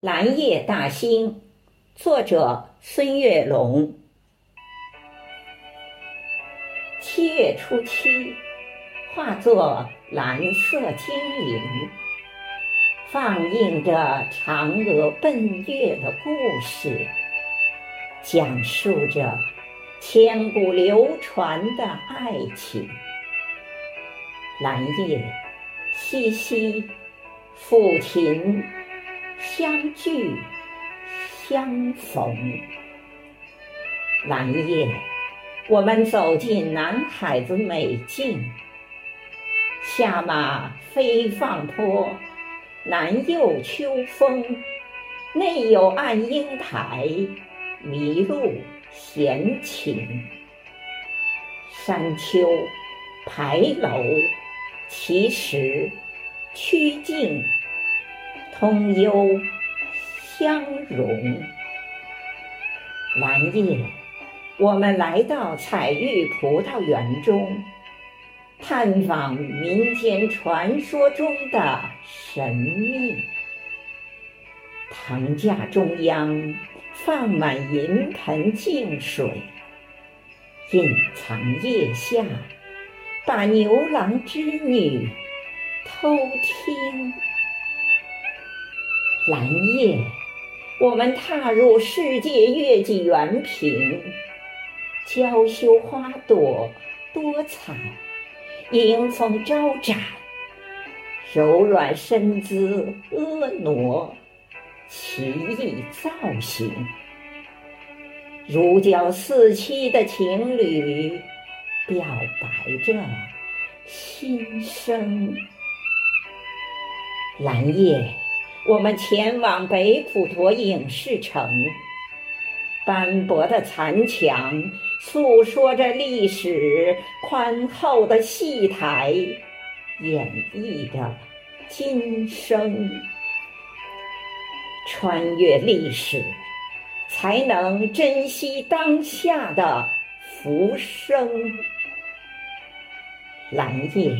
蓝夜大兴，作者孙月龙。七月初七，化作蓝色精灵，放映着嫦娥奔月的故事，讲述着千古流传的爱情。蓝夜，西西，抚琴。相聚，相逢。蓝夜，我们走进南海子美境。下马飞放坡，南又秋风，内有暗英台，迷路闲情。山丘，牌楼，奇石，曲径。通幽相融，蓝夜，我们来到彩玉葡萄园中，探访民间传说中的神秘。藤架中央放满银盆净水，隐藏腋下，把牛郎织女偷听。蓝夜，我们踏入世界月季园坪，娇羞花朵多彩，迎风招展，柔软身姿婀娜，奇异造型，如胶似漆的情侣表白着心声。蓝夜。我们前往北普陀影视城，斑驳的残墙诉说着历史，宽厚的戏台演绎着今生。穿越历史，才能珍惜当下的浮生。蓝夜，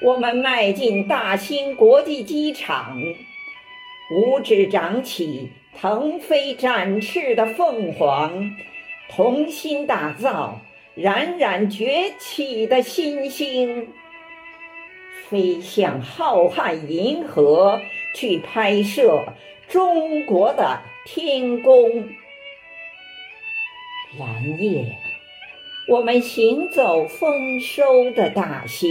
我们迈进大兴国际机场。五指长起，腾飞展翅的凤凰，同心打造冉冉崛起的新星，飞向浩瀚银河，去拍摄中国的天宫。蓝夜，我们行走丰收的大兴。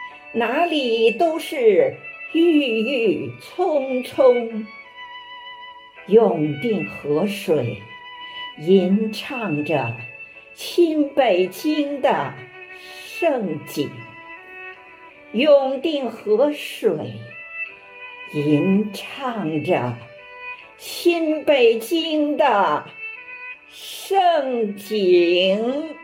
哪里都是郁郁葱葱，永定河水吟唱着新北京的盛景。永定河水吟唱着新北京的盛景。